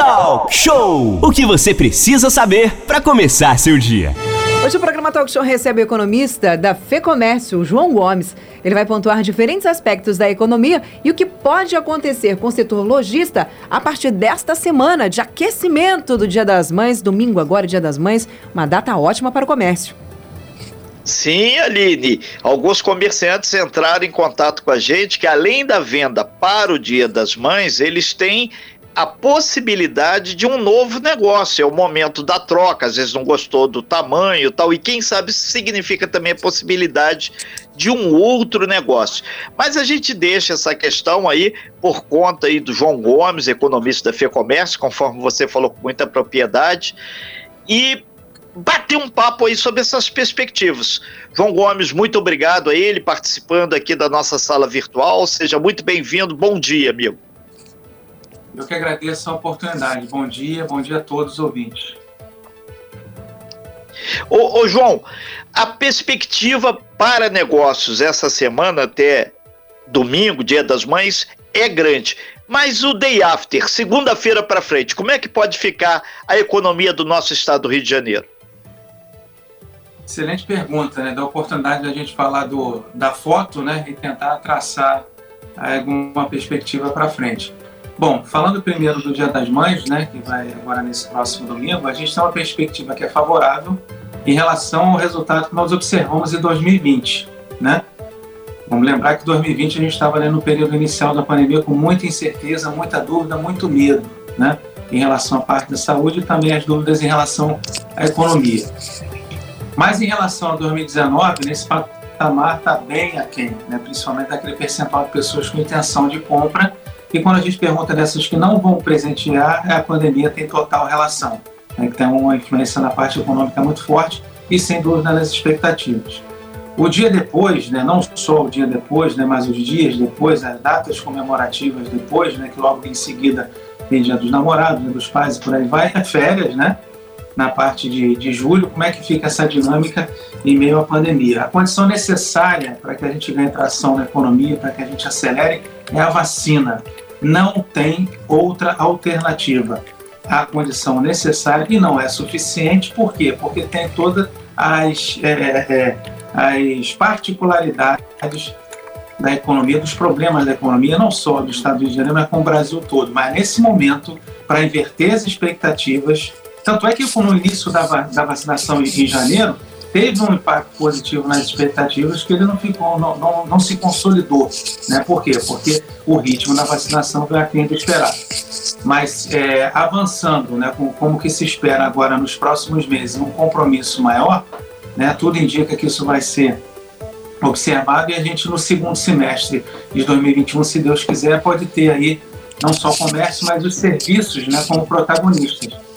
Talk Show! O que você precisa saber para começar seu dia. Hoje o programa Talk Show recebe o economista da FEComércio, João Gomes. Ele vai pontuar diferentes aspectos da economia e o que pode acontecer com o setor lojista a partir desta semana de aquecimento do Dia das Mães, domingo agora, Dia das Mães, uma data ótima para o comércio. Sim, Aline. Alguns comerciantes entraram em contato com a gente que, além da venda para o Dia das Mães, eles têm a possibilidade de um novo negócio. É o momento da troca, às vezes não gostou do tamanho tal, e quem sabe isso significa também a possibilidade de um outro negócio. Mas a gente deixa essa questão aí por conta aí do João Gomes, economista da FEComércio, conforme você falou com muita propriedade, e bater um papo aí sobre essas perspectivas. João Gomes, muito obrigado a ele participando aqui da nossa sala virtual. Seja muito bem-vindo. Bom dia, amigo. Eu que agradeço a oportunidade. Bom dia, bom dia a todos os ouvintes. Ô, ô, João, a perspectiva para negócios essa semana até domingo, Dia das Mães, é grande. Mas o day after, segunda-feira para frente, como é que pode ficar a economia do nosso estado do Rio de Janeiro? Excelente pergunta, né? Da oportunidade da gente falar do, da foto, né? E tentar traçar alguma perspectiva para frente. Bom, falando primeiro do Dia das Mães, né, que vai agora nesse próximo domingo, a gente tem uma perspectiva que é favorável em relação ao resultado que nós observamos em 2020, né? Vamos lembrar que 2020 a gente estava ali no período inicial da pandemia com muita incerteza, muita dúvida, muito medo, né? Em relação à parte da saúde e também as dúvidas em relação à economia. Mas em relação a 2019, nesse patamar está bem aquém, né? principalmente daquele percentual de pessoas com intenção de compra e quando a gente pergunta dessas que não vão presentear, a pandemia tem total relação, né, que tem uma influência na parte econômica muito forte e sem dúvida nas expectativas. O dia depois, né, não só o dia depois, né, mas os dias depois, as datas comemorativas depois, né, que logo em seguida tem dia dos namorados, dos pais e por aí vai, é férias, né? Na parte de, de julho, como é que fica essa dinâmica em meio à pandemia? A condição necessária para que a gente ganhe tração na economia, para que a gente acelere, é a vacina. Não tem outra alternativa. A condição necessária e não é suficiente, por quê? Porque tem todas as, é, é, as particularidades da economia, dos problemas da economia, não só do Estado do Rio de Janeiro, mas com o Brasil todo. Mas nesse momento, para inverter as expectativas, tanto é que no início da, da vacinação em janeiro, teve um impacto positivo nas expectativas que ele não ficou, não, não, não se consolidou. Né? Por quê? Porque o ritmo da vacinação vai aquém do esperado. Mas é, avançando, né, com, como que se espera agora nos próximos meses, um compromisso maior, né, tudo indica que isso vai ser observado e a gente no segundo semestre de 2021, se Deus quiser, pode ter aí não só o comércio, mas os serviços né, como protagonistas.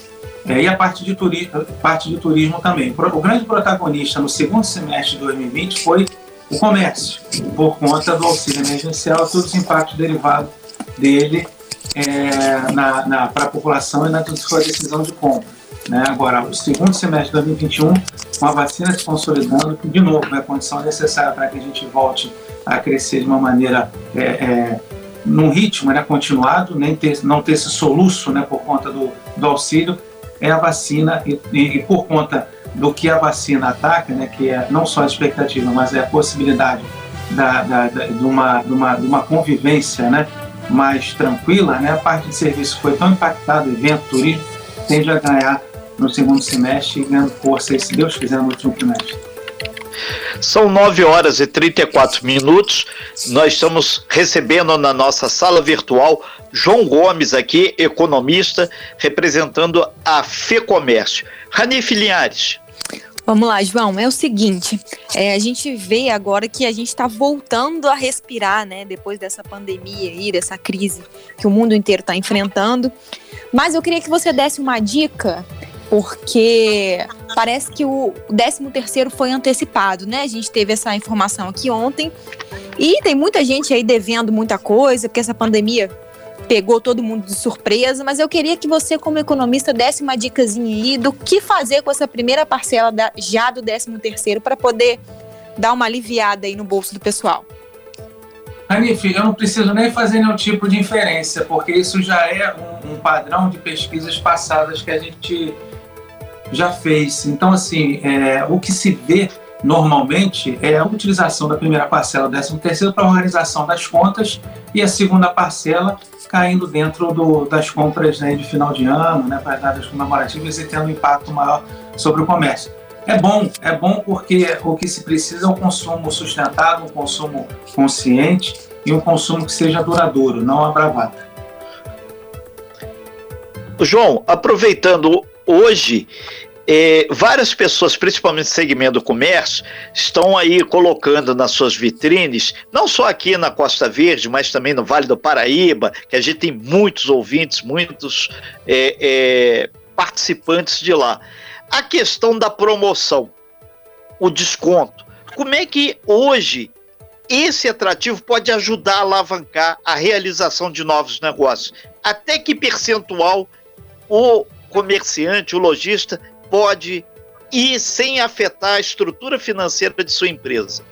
É, e a parte de, turismo, parte de turismo também. O grande protagonista no segundo semestre de 2020 foi o comércio, por conta do auxílio emergencial todos os impactos derivados dele é, na, na para a população e na sua decisão de compra. Né? Agora, o segundo semestre de 2021, com a vacina se consolidando, de novo é a condição necessária para que a gente volte a crescer de uma maneira é, é, num ritmo né, continuado, nem ter, não ter esse soluço né, por conta do, do auxílio, é a vacina e, e, e, por conta do que a vacina ataca, né, que é não só a expectativa, mas é a possibilidade da, da, da, de, uma, de, uma, de uma convivência né, mais tranquila, né, a parte de serviço foi tão impactada, evento, turismo, tende a ganhar no segundo semestre e ganhando força, se Deus quiser, no último trimestre. São 9 horas e 34 minutos. Nós estamos recebendo na nossa sala virtual João Gomes aqui, economista, representando a FEComércio. Ranif Linhares. Vamos lá, João. É o seguinte, é, a gente vê agora que a gente está voltando a respirar, né? Depois dessa pandemia aí, dessa crise que o mundo inteiro está enfrentando. Mas eu queria que você desse uma dica porque parece que o 13 terceiro foi antecipado, né? A gente teve essa informação aqui ontem e tem muita gente aí devendo muita coisa, porque essa pandemia pegou todo mundo de surpresa, mas eu queria que você, como economista, desse uma dicasinha aí do que fazer com essa primeira parcela da, já do 13 terceiro para poder dar uma aliviada aí no bolso do pessoal. Hanif, eu não preciso nem fazer nenhum tipo de inferência, porque isso já é um, um padrão de pesquisas passadas que a gente já fez. Então, assim, é, o que se vê normalmente é a utilização da primeira parcela, 13 terceiro, para a organização das contas e a segunda parcela caindo dentro do, das compras né, de final de ano, né, para as datas comemorativas e tendo um impacto maior sobre o comércio. É bom, é bom porque o que se precisa é um consumo sustentado, um consumo consciente e um consumo que seja duradouro, não a bravata. João, aproveitando hoje, é, várias pessoas, principalmente no segmento do comércio, estão aí colocando nas suas vitrines, não só aqui na Costa Verde, mas também no Vale do Paraíba, que a gente tem muitos ouvintes, muitos é, é, participantes de lá. A questão da promoção, o desconto. Como é que hoje esse atrativo pode ajudar a alavancar a realização de novos negócios? Até que percentual o comerciante, o lojista, pode ir sem afetar a estrutura financeira de sua empresa?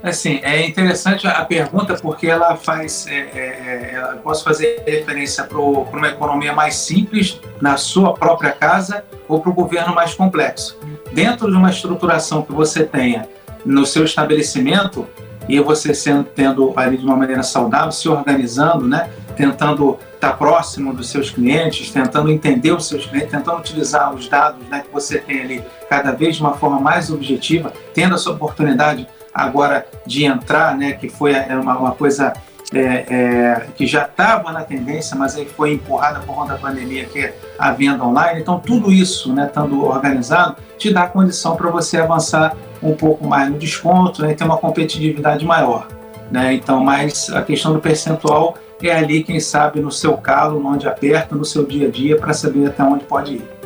Assim, é interessante a pergunta porque ela faz, é, é, é posso fazer referência para uma economia mais simples na sua própria casa ou para o governo mais complexo. Dentro de uma estruturação que você tenha no seu estabelecimento e você sendo tendo ali de uma maneira saudável, se organizando, né, tentando estar próximo dos seus clientes, tentando entender os seus clientes, tentando utilizar os dados né, que você tem ali cada vez de uma forma mais objetiva, tendo essa oportunidade agora de entrar, né, que foi é, uma, uma coisa é, é, que já estava na tendência, mas aí foi empurrada por conta da pandemia, que é a venda online. Então, tudo isso, né, estando organizado, te dá condição para você avançar um pouco mais no desconto né, e ter uma competitividade maior. Né? Então, mas a questão do percentual é ali, quem sabe, no seu calo, onde aperta, no seu dia a dia, para saber até onde pode ir.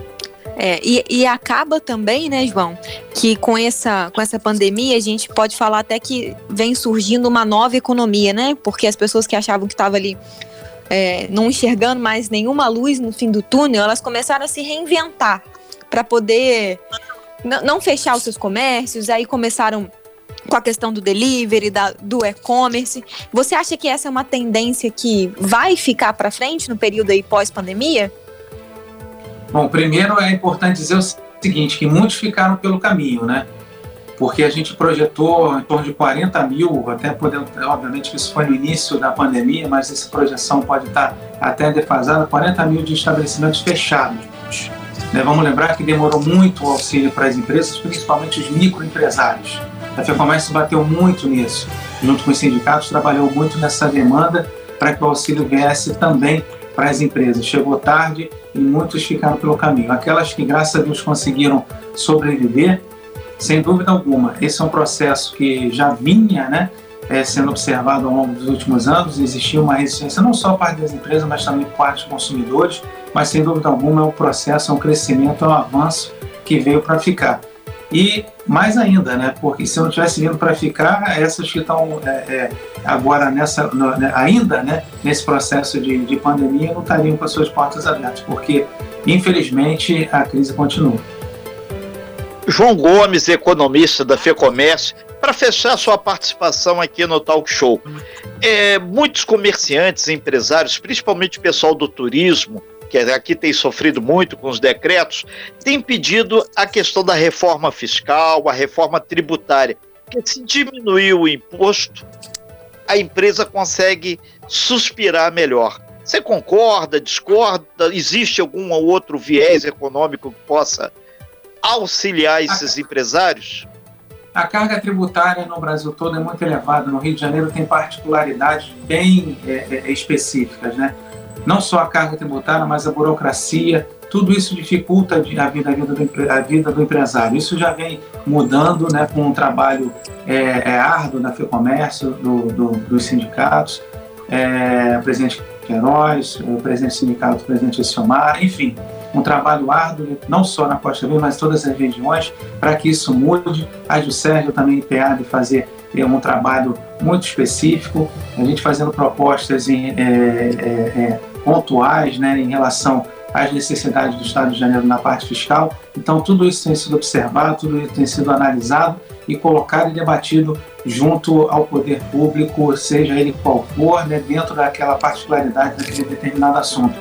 É, e, e, acaba também, né, João, que com essa, com essa pandemia a gente pode falar até que vem surgindo uma nova economia, né? Porque as pessoas que achavam que estavam ali é, não enxergando mais nenhuma luz no fim do túnel, elas começaram a se reinventar para poder não fechar os seus comércios, aí começaram com a questão do delivery, da, do e-commerce. Você acha que essa é uma tendência que vai ficar para frente no período aí pós-pandemia? Bom, primeiro é importante dizer o seguinte, que muitos ficaram pelo caminho, né? Porque a gente projetou em torno de 40 mil, até podendo, obviamente que isso foi no início da pandemia, mas essa projeção pode estar até defasada, 40 mil de estabelecimentos fechados. Né? Vamos lembrar que demorou muito o auxílio para as empresas, principalmente os microempresários. A FEComércio bateu muito nisso, junto com os sindicatos, trabalhou muito nessa demanda para que o auxílio viesse também para as empresas. Chegou tarde e muitos ficaram pelo caminho. Aquelas que, graças a Deus, conseguiram sobreviver, sem dúvida alguma, esse é um processo que já vinha né, é, sendo observado ao longo dos últimos anos. Existia uma resistência não só parte das empresas, mas também parte dos consumidores. Mas, sem dúvida alguma, é um processo, é um crescimento, é um avanço que veio para ficar. E mais ainda, né? Porque se não tivesse vindo para ficar, essas que estão é, é, agora nessa, no, né, ainda, né? Nesse processo de, de pandemia, não estariam com as suas portas abertas, porque infelizmente a crise continua. João Gomes, economista da FEComércio, para fechar sua participação aqui no Talk Show. É, muitos comerciantes, empresários, principalmente o pessoal do turismo, que aqui tem sofrido muito com os decretos, tem pedido a questão da reforma fiscal, a reforma tributária. Porque se diminuir o imposto, a empresa consegue suspirar melhor. Você concorda, discorda? Existe algum outro viés econômico que possa auxiliar esses a, empresários? A carga tributária no Brasil todo é muito elevada. No Rio de Janeiro tem particularidades bem é, é, específicas, né? Não só a carga tributária, mas a burocracia, tudo isso dificulta a vida, a vida, do, a vida do empresário. Isso já vem mudando né, com um trabalho é, é árduo da FEComércio, do, do, dos sindicatos, é, o presidente Queiroz, o presidente do o presidente Essilmar, enfim, um trabalho árduo, não só na Costa Verde, mas em todas as regiões, para que isso mude. A Jusérgio também empenhado em fazer é um trabalho muito específico, a gente fazendo propostas em, é, é, é pontuais né, em relação às necessidades do Estado de Janeiro na parte fiscal. Então, tudo isso tem sido observado, tudo isso tem sido analisado e colocado e debatido junto ao poder público, seja ele qual for, né, dentro daquela particularidade daquele determinado assunto.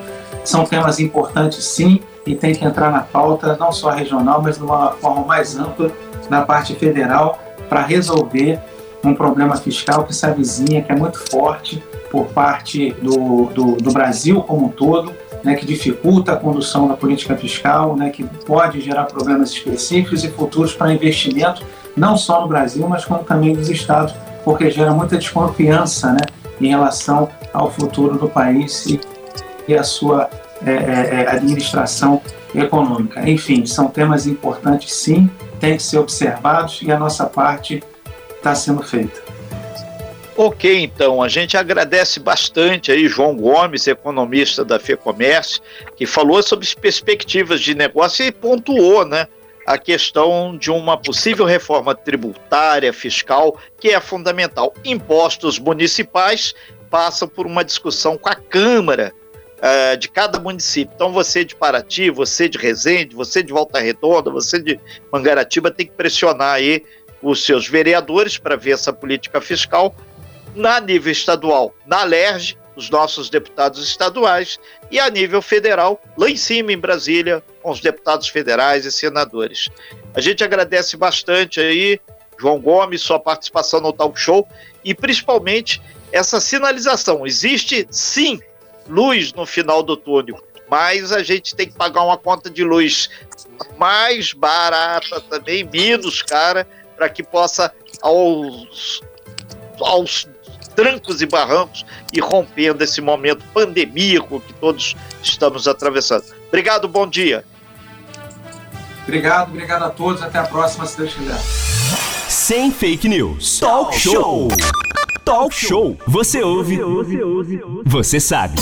São temas importantes, sim, e tem que entrar na pauta, não só regional, mas de uma forma mais ampla na parte federal, para resolver um problema fiscal que se avizinha, que é muito forte por parte do, do, do Brasil como um todo, né, que dificulta a condução da política fiscal, né, que pode gerar problemas específicos e futuros para investimento, não só no Brasil, mas como também nos estados, porque gera muita desconfiança né, em relação ao futuro do país e, e a sua é, é, é administração econômica. Enfim, são temas importantes, sim, têm que ser observados e a nossa parte está sendo feita. Ok, então, a gente agradece bastante aí João Gomes, economista da FEComércio, que falou sobre as perspectivas de negócio e pontuou, né, a questão de uma possível reforma tributária, fiscal, que é fundamental. Impostos municipais passam por uma discussão com a Câmara uh, de cada município. Então, você de Paraty, você de Resende, você de Volta Redonda, você de Mangaratiba tem que pressionar aí os seus vereadores para ver essa política fiscal na nível estadual, na LERJ, os nossos deputados estaduais, e a nível federal, lá em cima em Brasília, com os deputados federais e senadores. A gente agradece bastante aí, João Gomes, sua participação no talk show e principalmente essa sinalização. Existe sim luz no final do túnel, mas a gente tem que pagar uma conta de luz mais barata também, menos cara, para que possa aos, aos trancos e barrancos e rompendo esse momento pandemíaco que todos estamos atravessando. Obrigado, bom dia. Obrigado, obrigado a todos. Até a próxima, se Deus quiser. Sem fake news. Talk show. Talk show. Você ouve. Você sabe.